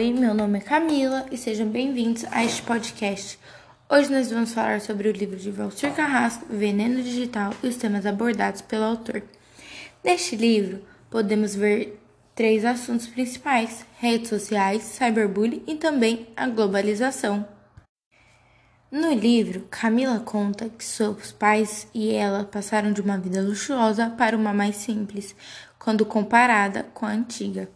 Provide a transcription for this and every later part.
Oi, meu nome é Camila e sejam bem-vindos a este podcast. Hoje nós vamos falar sobre o livro de Valcir Carrasco, Veneno Digital e os temas abordados pelo autor. Neste livro, podemos ver três assuntos principais: redes sociais, cyberbullying e também a globalização. No livro, Camila conta que seus pais e ela passaram de uma vida luxuosa para uma mais simples, quando comparada com a antiga.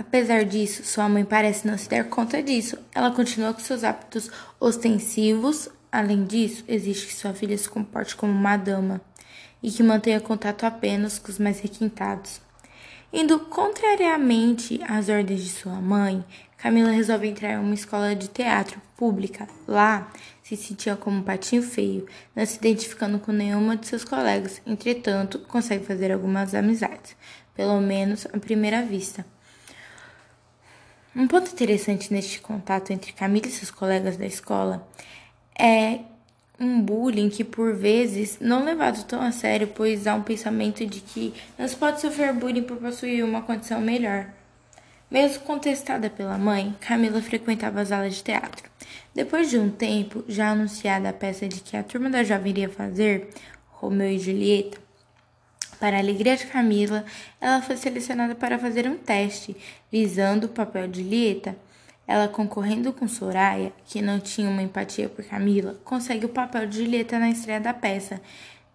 Apesar disso, sua mãe parece não se dar conta disso. Ela continua com seus hábitos ostensivos. Além disso, exige que sua filha se comporte como uma dama e que mantenha contato apenas com os mais requintados. Indo contrariamente às ordens de sua mãe, Camila resolve entrar em uma escola de teatro pública. Lá, se sentia como um patinho feio, não se identificando com nenhuma de seus colegas. Entretanto, consegue fazer algumas amizades, pelo menos à primeira vista. Um ponto interessante neste contato entre Camila e seus colegas da escola é um bullying que por vezes não levado tão a sério, pois há um pensamento de que não se pode sofrer bullying por possuir uma condição melhor. Mesmo contestada pela mãe, Camila frequentava as aulas de teatro. Depois de um tempo, já anunciada a peça de que a turma da jovem iria fazer, Romeu e Julieta, para a alegria de Camila, ela foi selecionada para fazer um teste visando o papel de Julieta. Ela, concorrendo com Soraya, que não tinha uma empatia por Camila, consegue o papel de Julieta na estreia da peça,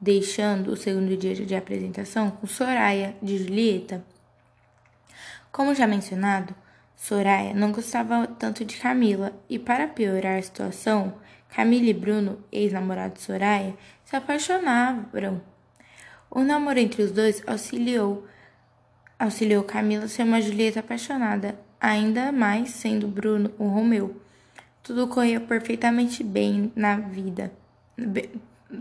deixando o segundo dia de apresentação com Soraya de Julieta. Como já mencionado, Soraya não gostava tanto de Camila e, para piorar a situação, Camila e Bruno, ex-namorado de Soraya, se apaixonaram. O namoro entre os dois auxiliou, auxiliou Camila a ser uma Julieta apaixonada ainda mais sendo Bruno o Romeu. Tudo corria perfeitamente bem na vida.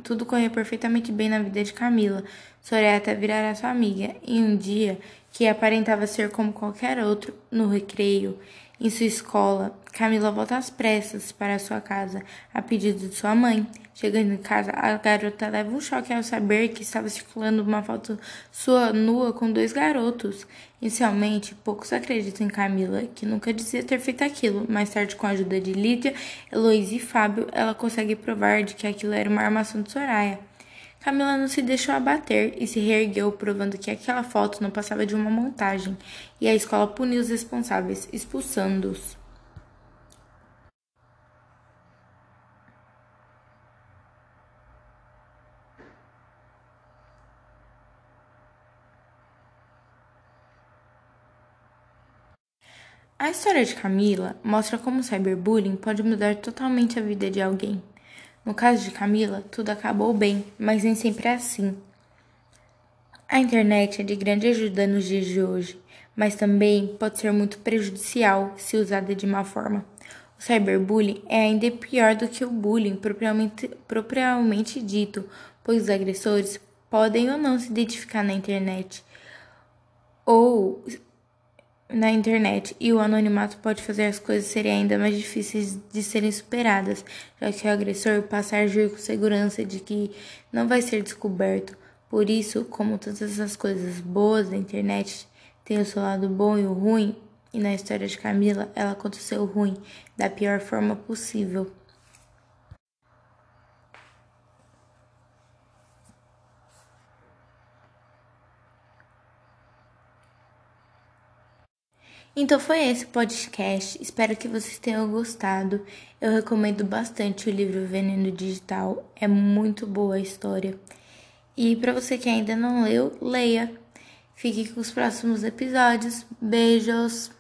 Tudo corria perfeitamente bem na vida de Camila. Soraya até virar sua amiga. E um dia, que aparentava ser como qualquer outro, no recreio, em sua escola, Camila volta às pressas para sua casa, a pedido de sua mãe. Chegando em casa, a garota leva um choque ao saber que estava circulando uma foto sua nua com dois garotos. Inicialmente, poucos acreditam em Camila, que nunca dizia ter feito aquilo. Mais tarde, com a ajuda de Lídia, Heloísa e Fábio, ela consegue provar de que aquilo era uma armação de Soraya. Camila não se deixou abater e se reergueu, provando que aquela foto não passava de uma montagem, e a escola puniu os responsáveis, expulsando-os. A história de Camila mostra como o cyberbullying pode mudar totalmente a vida de alguém. No caso de Camila, tudo acabou bem, mas nem sempre é assim. A internet é de grande ajuda nos dias de hoje, mas também pode ser muito prejudicial se usada de má forma. O cyberbullying é ainda pior do que o bullying propriamente, propriamente dito, pois os agressores podem ou não se identificar na internet ou na internet e o anonimato pode fazer as coisas serem ainda mais difíceis de serem superadas, já que o agressor passa a agir com segurança de que não vai ser descoberto. Por isso, como todas as coisas boas da internet têm o seu lado bom e o ruim, e na história de Camila, ela seu ruim da pior forma possível. Então foi esse podcast. Espero que vocês tenham gostado. Eu recomendo bastante o livro Veneno Digital. É muito boa a história. E para você que ainda não leu, leia. Fique com os próximos episódios. Beijos.